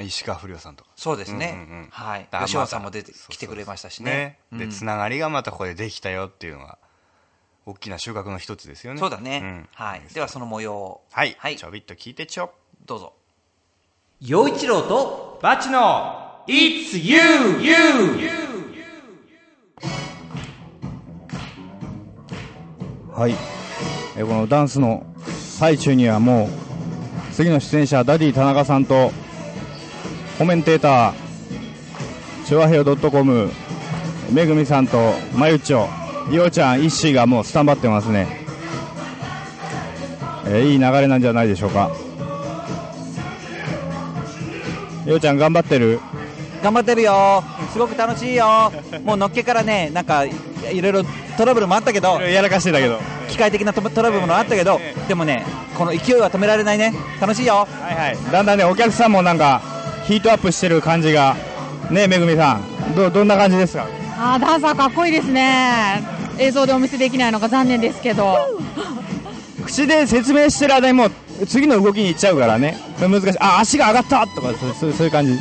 石川不良さんとか。そうですね、うんうんうん。はい。吉本さんも出て来てくれましたしね。うん。でつながりがまたここでできたよっていうのが大きな収穫の一つですよね。そうだね、ん。はい、ではその模様を。はい、はい。ちょびっと聞いてちょ。どうぞ陽一郎とバチの It's You! You! はい、えこのダンスの最中にはもう次の出演者ダディ田中さんとコメンテーターチョアヘオ .com めぐみさんとまゆちょりおちゃんいっしーがもうスタンバってますね、えいい流れなんじゃないでしょうかりおちゃん頑張ってる。頑張ってるよ。すごく楽しいよ。もうのっけからねなんかいいろいろトラブルもあったけどやらかしてたけど。機械的なトトラブルもあったけどでもねこの勢いは止められないね。楽しいよ。はいはい。だんだんねお客さんもなんかヒートアップしてる感じが。ねめぐみさん。どどんな感じですか？あーダンサーかっこいいですね。映像でお見せできないのが残念ですけど。口で説明してる間にもう次の動きに行っちゃうからね。難しい。あ足が上がった。とかそういう感じ。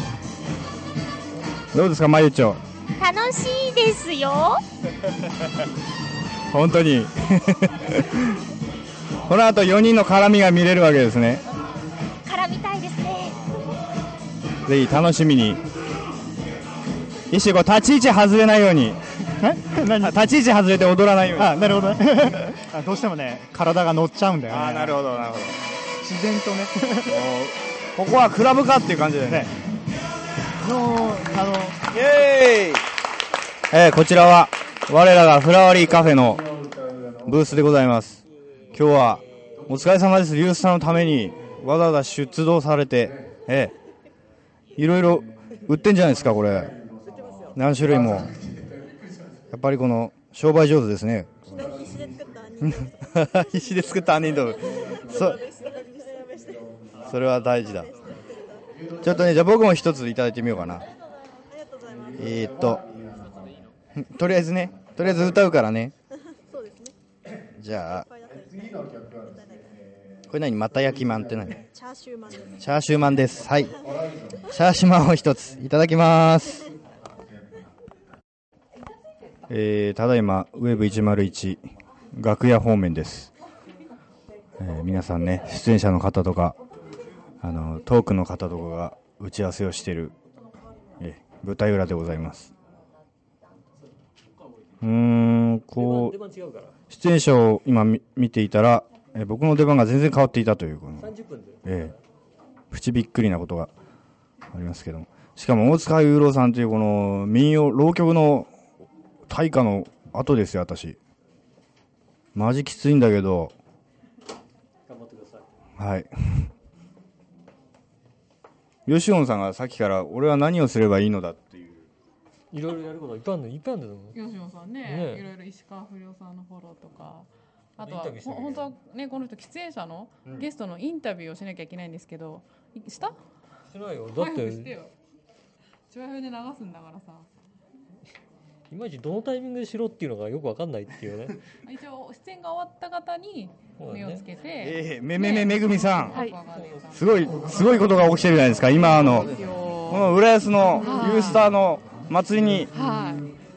どうですかまゆちょ。楽しいですよ。本当に。この後4人の絡みが見れるわけですね。絡みたいですね。ぜひ楽しみに。石こう立ち位置外れないように。立ち位置外れて踊らないように。あなるほど どうしてもね体が乗っちゃうんだよね。あなるほどなるほど自然とね。ここはクラブかっていう感じだよね。のあのイエーイ。えーこちらは我らがフラワリーカフェのブースでございます。今日はお疲れ様です。リュウスさんのためにわざわざ出動されてええいろいろ売ってんじゃないですかこれ。何種類も。やっぱりこの商売上手ですね。必死で作った杏仁豆腐そそれは大事だ。ちょっとねじゃあ僕も一ついただいてみようかな。えー、っととりあえずねとりあえず歌うからね。じゃあこれ何？また焼きまんって何？チャーシューマンです。チャーシューマンですはい。チャーシューマンを一ついただきます。えー、ただいまウェブ101楽屋方面です、えー皆さんね出演者の方とかあのトークの方とかが打ち合わせをしている、えー舞台裏でございます。うーんこう出演者を今見見ていたら、えー僕の出番が全然変わっていたというこのええプチびっくりなことがありますけども。しかも大塚雄郎さんというこの民謡浪曲の大歌の後ですよ私。マジきついんだけど。頑張ってください。はい吉本さんがさっきから俺は何をすればいいのだっていう。いろいろやることいっぱいあるの。いっぱいあるんだと思う。吉野さんねね。いろいろ石川不良さんのフォローとかあとはほ本当はねこの人出演者のゲストのインタビューをしなきゃいけないんですけどいした？してないよ。だっ早くしててよ。チュアヘヨで流すんだからさいまいちどのタイミングでしろっていうのがよくわかんないっていうね。一応出演が終わった方に目をつけて、えーめめめめぐみさん、はい。すごい、すごいことが起きてるじゃないですか、今、あの、この浦安のユースターの祭りには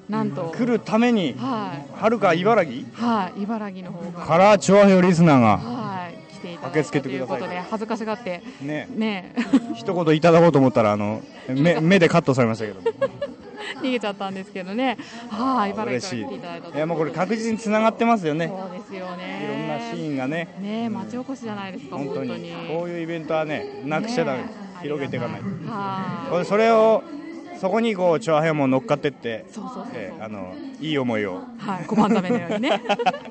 い。なんと。来るために、はい。はるか茨城？はい。茨城の方からから、調和表リスナーが、はい。来ていただ駆けつけいたということで恥ずかしがって。ね。ね。一言いただこうと思ったら、あの、目、目でカットされましたけども。逃げちゃったんですけどねはい茨城から来ていただいたといや、もうこれ確実に繋がってますよね。そうですよねいろんなシーンがね、ね町おこしじゃないですか本当に。こういうイベントはね、なくしちゃダメね。広げていかない。はこれそれを、そこにこう、調和表も乗っかってって、そうそうそうそうえーあの、いい思いを。いはい小判ザメのようにね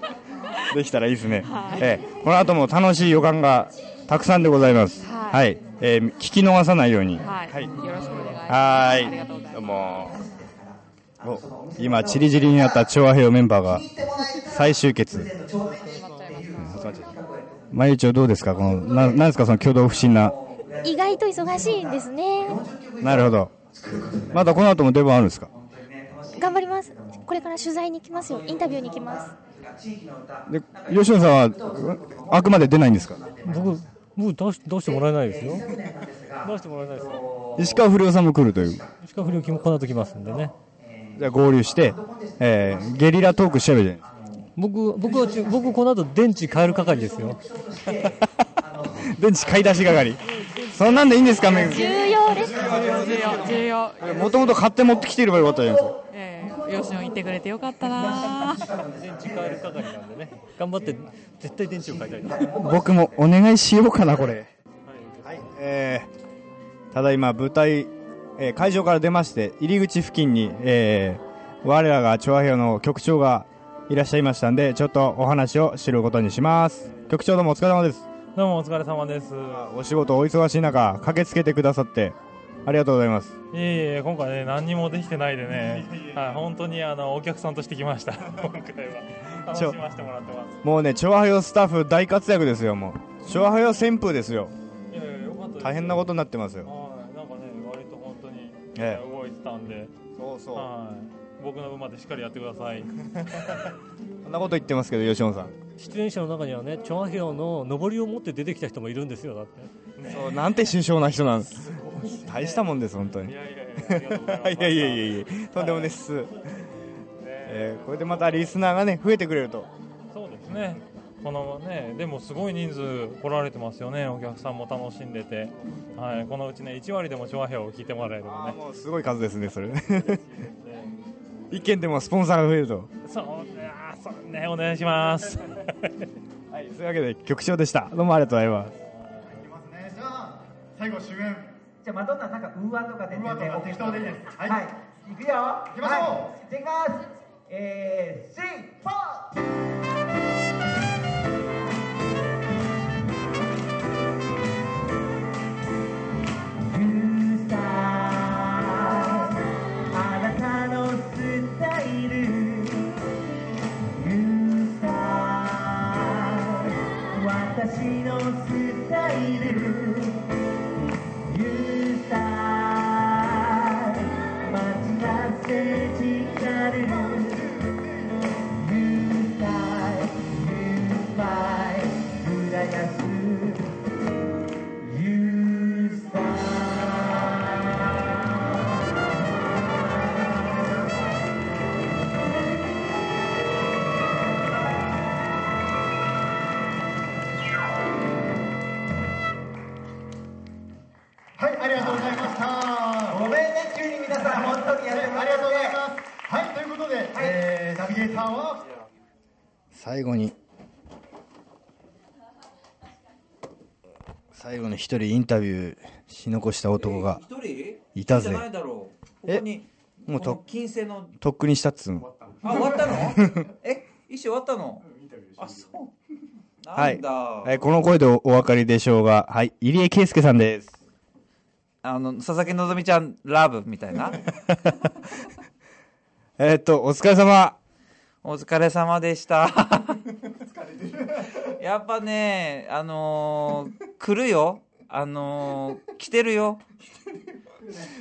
できたらいいですね。はいええこの後も楽しい予感がたくさんでございます。はいはい。えー聞き逃さないように。はい、よろしくお願いしますはーい。どうも。お今、チリジリになった調和平和メンバーが再集結。うん集まゆちょどうですか？この、な、なんですか？その挙動不審な。意外と忙しいんですね。なるほど。まだこの後も出番あるんですか？頑張ります。これから取材に行きますよ。インタビューに行きます。で、吉野さんは、うんあくまで出ないんですか？僕僕出し出してもらえないですよ。出してもらえないですよ。石川不良さんも来るという。石川不良君もこの後来ますんでね合流して、えーゲリラトークしちゃえばいいじゃない僕僕はち僕この後電池変える係ですよ。電池買い出し係。そんなんでいいんですか、めぐ重要です。重要重要。もともと買って持ってきてればよかったじゃないですか。ええ。よしの言ってくれてよかったな。電池変える係なんでね。頑張って絶対電池を変えたいな僕もお願いしようかな、これ。はい。えー、ただいま舞台、えー会場から出まして、入り口付近に、えー、我らが調和表の局長がいらっしゃいましたんで、ちょっとお話を知ることにします。局長どうもお疲れ様です。どうもお疲れ様です。お仕事お忙しい中、駆けつけてくださって、ありがとうございます。いえいえ、今回ね、何にもできてないでね、はい、本当にあのお客さんとして来ました、今回は。楽しませてもらってます。もうね、調和表スタッフ大活躍ですよ、もう。調和表旋風ですよ。いやいや、よかった。大変なことになってますよ。当に、ええ動いてたんで、そうそうはい。僕の分までしっかりやってください。そんなこと言ってますけど、吉野さん。出演者の中にはねチョアヘオの上りを持って出てきた人もいるんですよだってそう、なんて首相な人なんです。大したもんです、本当に。いやいやいや いやいやとんでもないっす。えーこれでまたリスナーがね、増えてくれると。そうですね。このね、でもすごい人数来られてますよね、お客さんも楽しんでて、はい、このうちね、1割でも調和表を聞いてもらえるのね。もうすごい数ですね、それ。一件でもスポンサーが増えると。そうね、あーそうね、お願いします。はい、そういうわけで局長でした。どうもありがとうございます。最後主演。じゃあマドンナなんかウーワーとかでウーワーとか適当でいいですはい、はい。い、くよ。行きましょうはい、じゃあいきます。えー、シーフォー私のスタイル。ユーサ待ち合せ。最後に、最後に一人インタビューし残した男が一人？いたぜじゃないだろう。こえこに、もうとこの金星の、とっくにしたっつうの。あ、終わったの？え、一終わったの？あ、そう。なはいんだ。。えーこの声でおお分かりでしょうが、はい、入江圭介さんです。あの、佐々木希ちゃん、ラブみたいな？えーっと、お疲れ様。お疲れ様でした。やっぱねあのー来るよ。あのー来てるよ。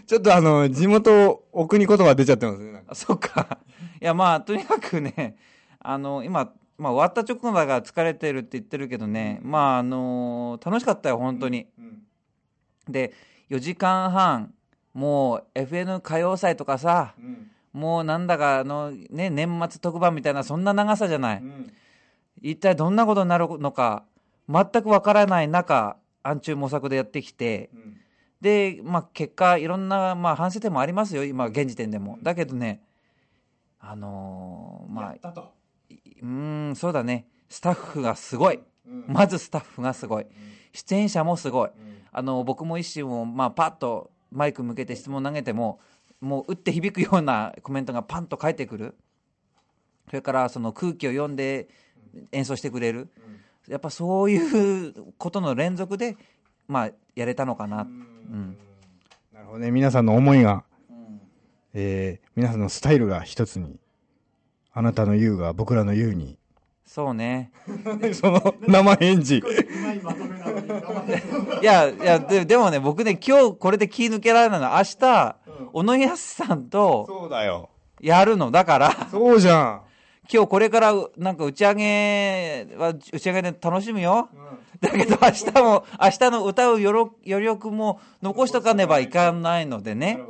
ちょっとあの、地元、お国言葉出ちゃってますね。なんかあそっか。いやまあとにかくねあの今まあ、終わった直後だから疲れてるって言ってるけどね、まああのー楽しかったよ本当に、で4時間半もう FN 歌謡祭とかさ、もうなんだかあの、ね、年末特番みたいなそんな長さじゃない、一体どんなことになるのか全くわからない中暗中模索でやってきて、で、まあ、結果いろんな、まあ、反省点もありますよ今現時点でも、だけどねあのーまあうーんそうだね。スタッフがすごい、まずスタッフがすごい、出演者もすごい、あの僕も一瞬も、まあ、パッとマイク向けて質問投げてももう打って響くようなコメントがパンと返ってくるそれからその空気を読んで演奏してくれる、やっぱそういうことの連続で、まあ、やれたのかな、うん、なるほどね。皆さんの思いが、えー皆さんのスタイルが一つに。あなたの言うが僕らの言うに。そうね。その生返事。いやいやででもね僕ね今日これで気抜けられないのは明日、小野康さんとそうだよ。やるの。だからそうじゃん。今日これからうなんか打ち上げは打ち上げで楽しむよ、だけど明日も明日の歌う余力余力も残しとかねばいかないのでね。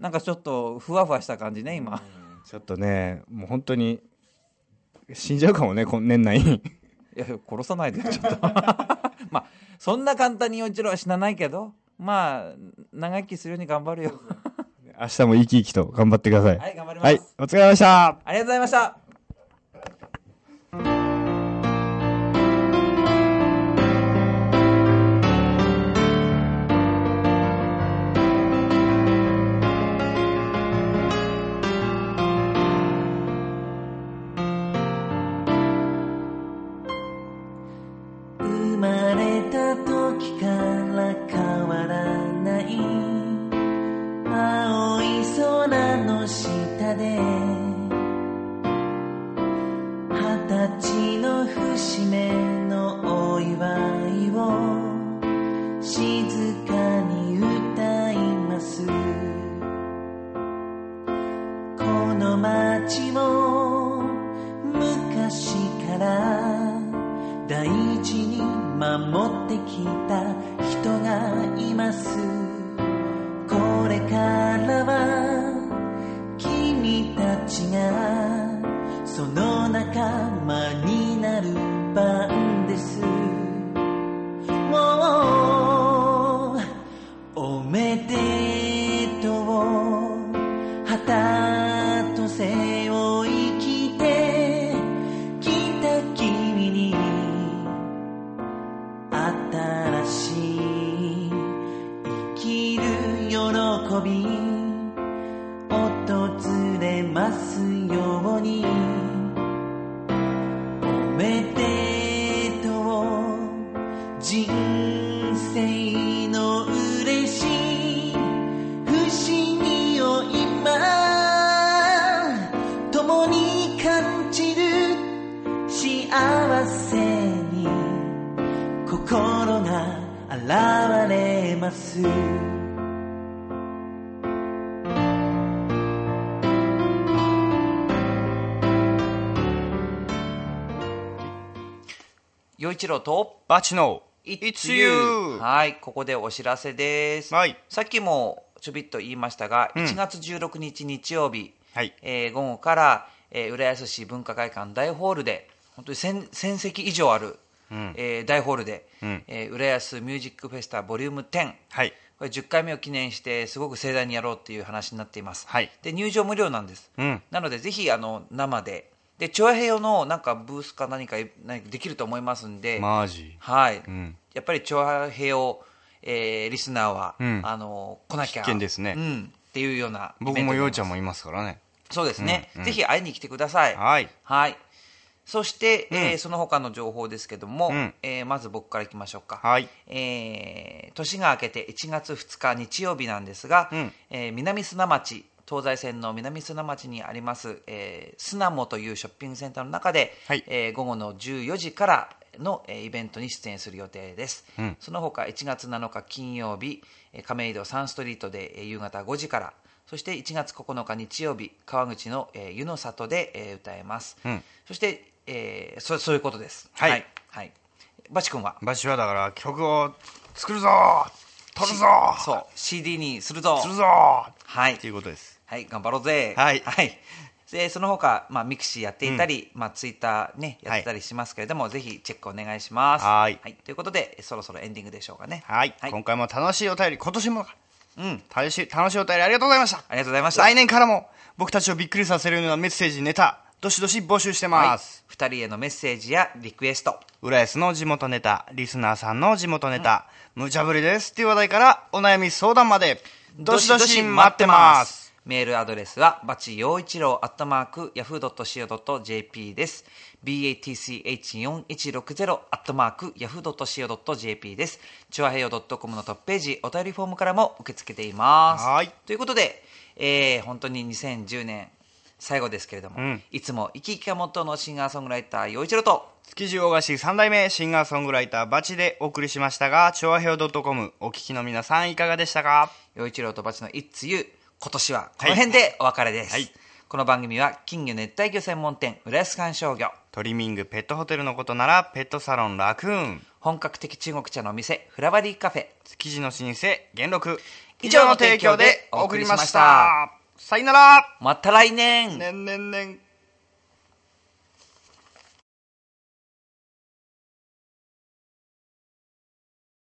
なんかちょっとふわふわした感じね今、ちょっとね、もう本当に、死んじゃうかもね、今年内に。いや殺さないでよちょっと まあそんな簡単に一郎は死なないけどまあ長生きするように頑張るよ明日も生き生きと頑張ってください。はい頑張りますはい、お疲れ様でした。ありがとうございましたいを静かに歌います。この街も昔から大事に守ってきた人がいます。これからは君たちがその仲間に一郎とバチの It's You はいここでお知らせです、はい。さっきもちょびっと言いましたが、うん。1月16日日曜日、はい。えー午後から、えー浦安市文化会館大ホールで本当に 1000, 1000席以上ある、うん。えー大ホールで、うん。えー浦安ミュージックフェスタボリューム10はい。これ10回目を記念してすごく盛大にやろうっていう話になっています、はい。で入場無料なんです、うん。なのでぜひあの生ででチョアヘヨのなんかブースか何か何かできると思いますんでマジ？はい、うん。やっぱりチョアヘヨ、えーリスナーは、うん。あの来なきゃ必見ですね。うん、っていうような僕もようちゃんもいますからね。そうですね、うんうん。ぜひ会いに来てください。はい。はい。そして、えーうんその他の情報ですけども、うん。えーまず僕からいきましょうか、はい。えー年が明けて1月2日日曜日なんですが、うん。えー南砂町東西線の南砂町にあります、えー、スナモというショッピングセンターの中で、えー午後の14時からの、えーイベントに出演する予定です、うん。その他1月7日金曜日えー亀戸サンストリートで、えー夕方5時からそして1月9日日曜日川口の、えー湯の里で、えー歌えます、うん。そして、えーそそういうことです。はい。はい、はい。バチ君は？バチはだから曲を作るぞ撮るぞ。そう。CD にするぞ。するぞ。はい。ということですはい頑張ろうぜ。はい。でその他、まあ、ミクシーやっていたり、まあ、ツイッターねやってたりしますけれども、ぜひチェックお願いします。はい。ということでそろそろエンディングでしょうかね。はい、今回も楽しいお便り今年もうん。楽しい楽しいお便りありがとうございました。ありがとうございました。来年からも僕たちをびっくりさせるようなメッセージネタどしどし募集してます、2人へのメッセージやリクエスト。浦安の地元ネタリスナーさんの地元ネタ、無茶ぶりですっていう話題からお悩み相談まで。どしどし待ってますメールアドレスはバチ陽一郎アットマークヤフー .co.jp です。Batch4160 アットマークヤフー .co.jp です。チュアヘヨ .com のトップページお便りフォームからも受け付けています。はい。ということで、えー本当に2010年最後ですけれども、うん。いつも生き生きがモットーのシンガーソングライター陽一郎と。築地大菓子三代目シンガーソングライターバチでお送りしましたが調和平洋 .com お聞きの皆さんいかがでしたか？陽一郎とバチのいつゆ今年はこの辺でお別れです、この番組は金魚熱帯魚専門店浦安観賞魚。トリミングペットホテルのことならペットサロンラクーン。本格的中国茶のお店フラワリーカフェ。築地の老舗元禄。以上の提供でお送りしました。さよなら。また来年。年々年